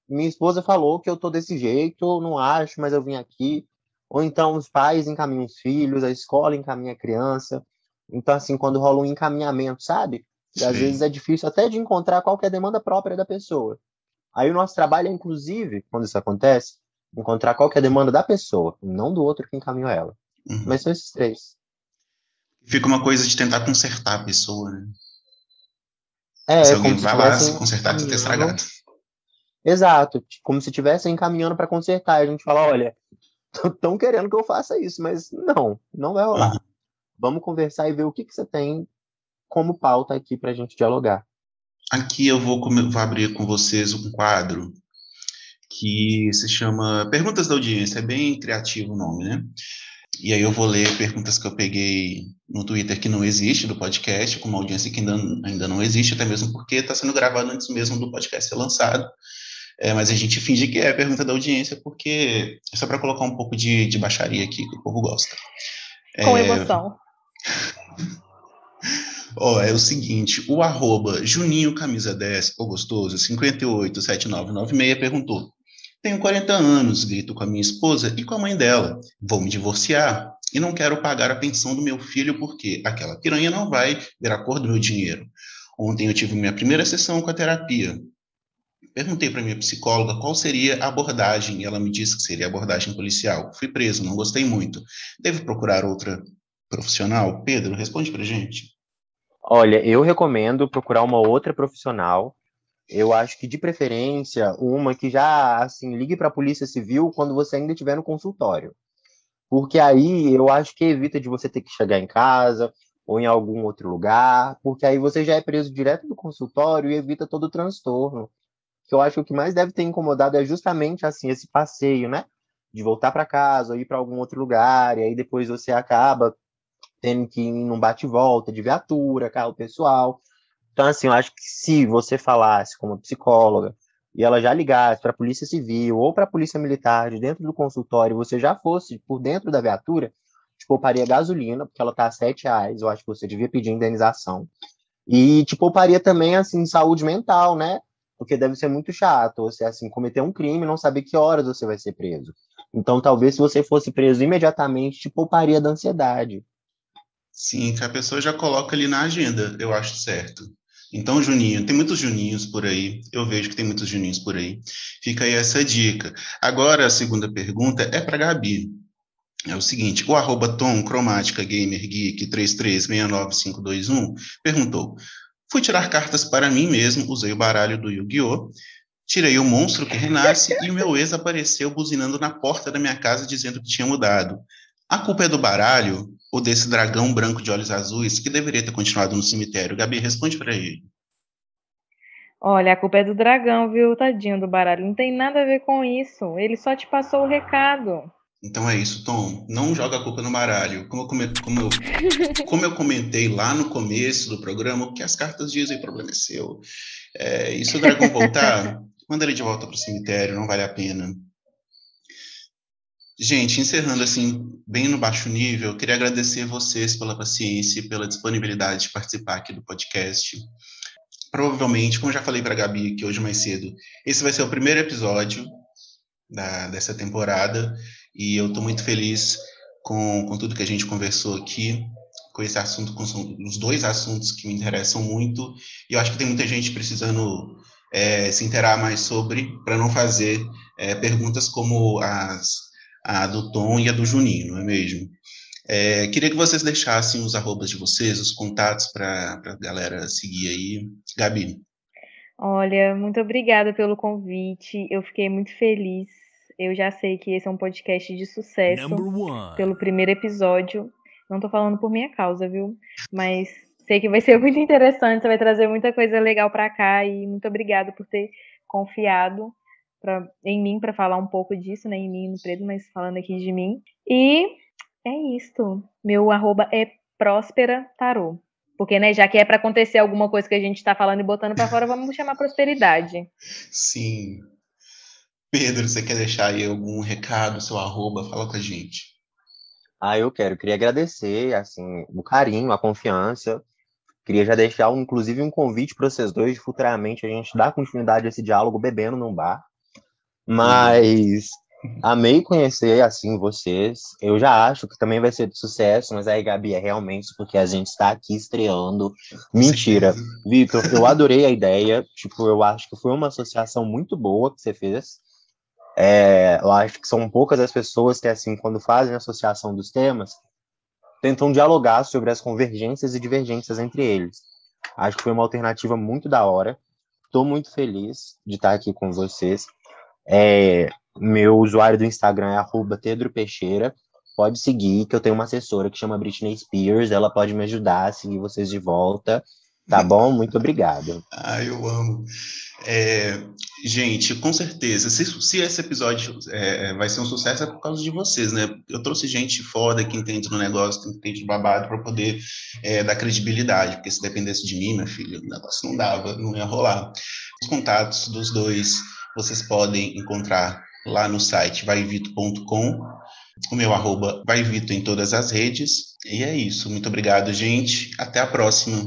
minha esposa falou que eu tô desse jeito, não acho, mas eu vim aqui. Ou então os pais encaminham os filhos, a escola encaminha a criança. Então, assim, quando rola um encaminhamento, sabe? E às vezes é difícil até de encontrar qual é a demanda própria da pessoa. Aí o nosso trabalho é, inclusive, quando isso acontece, encontrar qual é a demanda da pessoa, não do outro que encaminhou ela. Uhum. Mas são esses três. Fica uma coisa de tentar consertar a pessoa, né? É, se alguém vai lá se consertar, que tá estragado. Exato, como se estivesse encaminhando para consertar. A gente fala, olha, estão querendo que eu faça isso, mas não, não vai rolar. Uhum. Vamos conversar e ver o que, que você tem como pauta aqui para a gente dialogar. Aqui eu vou, vou abrir com vocês um quadro que se chama Perguntas da Audiência. É bem criativo o nome, né? E aí eu vou ler perguntas que eu peguei no Twitter que não existe do podcast, com uma audiência que ainda, ainda não existe, até mesmo porque está sendo gravado antes mesmo do podcast ser lançado. É, mas a gente finge que é a pergunta da audiência, porque é só para colocar um pouco de, de baixaria aqui que o povo gosta. Com é... emoção. Ó, oh, é o seguinte, o arroba Juninho Camisa 10, o gostoso, 587996, perguntou. Tenho 40 anos, grito com a minha esposa e com a mãe dela. Vou me divorciar e não quero pagar a pensão do meu filho porque aquela piranha não vai ver a cor do meu dinheiro. Ontem eu tive minha primeira sessão com a terapia. Perguntei para minha psicóloga qual seria a abordagem e ela me disse que seria abordagem policial. Fui preso, não gostei muito. Devo procurar outra profissional? Pedro, responde para gente. Olha, eu recomendo procurar uma outra profissional eu acho que de preferência uma que já assim ligue para a polícia civil quando você ainda estiver no consultório, porque aí eu acho que evita de você ter que chegar em casa ou em algum outro lugar, porque aí você já é preso direto do consultório e evita todo o transtorno. Que eu acho que o que mais deve ter incomodado é justamente assim esse passeio, né? De voltar para casa, ou ir para algum outro lugar, e aí depois você acaba tendo que ir num bate-volta de viatura, carro pessoal. Então, assim, eu acho que se você falasse como psicóloga e ela já ligasse para a Polícia Civil ou para a Polícia Militar de dentro do consultório, você já fosse por dentro da viatura, te pouparia gasolina, porque ela está a sete reais, eu acho que você devia pedir indenização. E te pouparia também, assim, saúde mental, né? Porque deve ser muito chato você, assim, cometer um crime e não saber que horas você vai ser preso. Então, talvez se você fosse preso imediatamente, te pouparia da ansiedade. Sim, que a pessoa já coloca ali na agenda, eu acho certo. Então, Juninho, tem muitos Juninhos por aí, eu vejo que tem muitos Juninhos por aí. Fica aí essa dica. Agora, a segunda pergunta é para Gabi. É o seguinte, o arroba Tom Cromática Gamer Geek 3369521 perguntou: Fui tirar cartas para mim mesmo, usei o baralho do Yu-Gi-Oh! Tirei o monstro que renasce e o meu ex apareceu buzinando na porta da minha casa dizendo que tinha mudado. A culpa é do baralho ou desse dragão branco de olhos azuis que deveria ter continuado no cemitério? Gabi, responde para ele. Olha, a culpa é do dragão, viu, tadinho do baralho. Não tem nada a ver com isso. Ele só te passou o recado. Então é isso, Tom. Não joga a culpa no baralho. Como eu, como eu, como eu comentei lá no começo do programa, o que as cartas dizem, o problema é seu. É, e se o dragão voltar, manda ele de volta para o cemitério, não vale a pena. Gente, encerrando assim, bem no baixo nível, queria agradecer vocês pela paciência e pela disponibilidade de participar aqui do podcast. Provavelmente, como já falei para a Gabi aqui hoje mais cedo, esse vai ser o primeiro episódio da, dessa temporada e eu estou muito feliz com, com tudo que a gente conversou aqui, com esse assunto, com os dois assuntos que me interessam muito, e eu acho que tem muita gente precisando é, se interar mais sobre, para não fazer é, perguntas como as a do Tom e a do Juninho, não é mesmo? É, queria que vocês deixassem os arrobas de vocês, os contatos para a galera seguir aí. Gabi. Olha, muito obrigada pelo convite. Eu fiquei muito feliz. Eu já sei que esse é um podcast de sucesso pelo primeiro episódio. Não estou falando por minha causa, viu? Mas sei que vai ser muito interessante. Você vai trazer muita coisa legal para cá e muito obrigada por ter confiado pra, em mim para falar um pouco disso, né? Em mim no preto, mas falando aqui de mim. E é isso. Meu arroba é Próspera Tarô. Porque, né, já que é para acontecer alguma coisa que a gente está falando e botando para fora, vamos chamar prosperidade. Sim. Pedro, você quer deixar aí algum recado, seu arroba? Fala com a gente. Ah, eu quero. Queria agradecer, assim, o carinho, a confiança. Queria já deixar, inclusive, um convite para vocês dois de futuramente a gente dar continuidade a esse diálogo bebendo num bar. Mas amei conhecer, assim, vocês. Eu já acho que também vai ser de sucesso, mas aí, Gabi, é realmente porque a gente está aqui estreando. Mentira. Vitor, eu adorei a ideia. Tipo, eu acho que foi uma associação muito boa que você fez. É, eu acho que são poucas as pessoas que, assim, quando fazem associação dos temas, tentam dialogar sobre as convergências e divergências entre eles. Acho que foi uma alternativa muito da hora. Estou muito feliz de estar aqui com vocês. É, meu usuário do Instagram é arroba Pedro Peixeira. Pode seguir, que eu tenho uma assessora que chama Britney Spears, ela pode me ajudar a seguir vocês de volta. Tá bom? Muito obrigado. ah, eu amo. É, gente, com certeza, se, se esse episódio é, vai ser um sucesso é por causa de vocês, né? Eu trouxe gente foda que entende do negócio, que entende do babado, para poder é, dar credibilidade, porque se dependesse de mim, meu filho, o negócio não dava, não ia rolar. Os contatos dos dois vocês podem encontrar lá no site vaivito.com. O meu arroba vaivito em todas as redes. E é isso. Muito obrigado, gente. Até a próxima.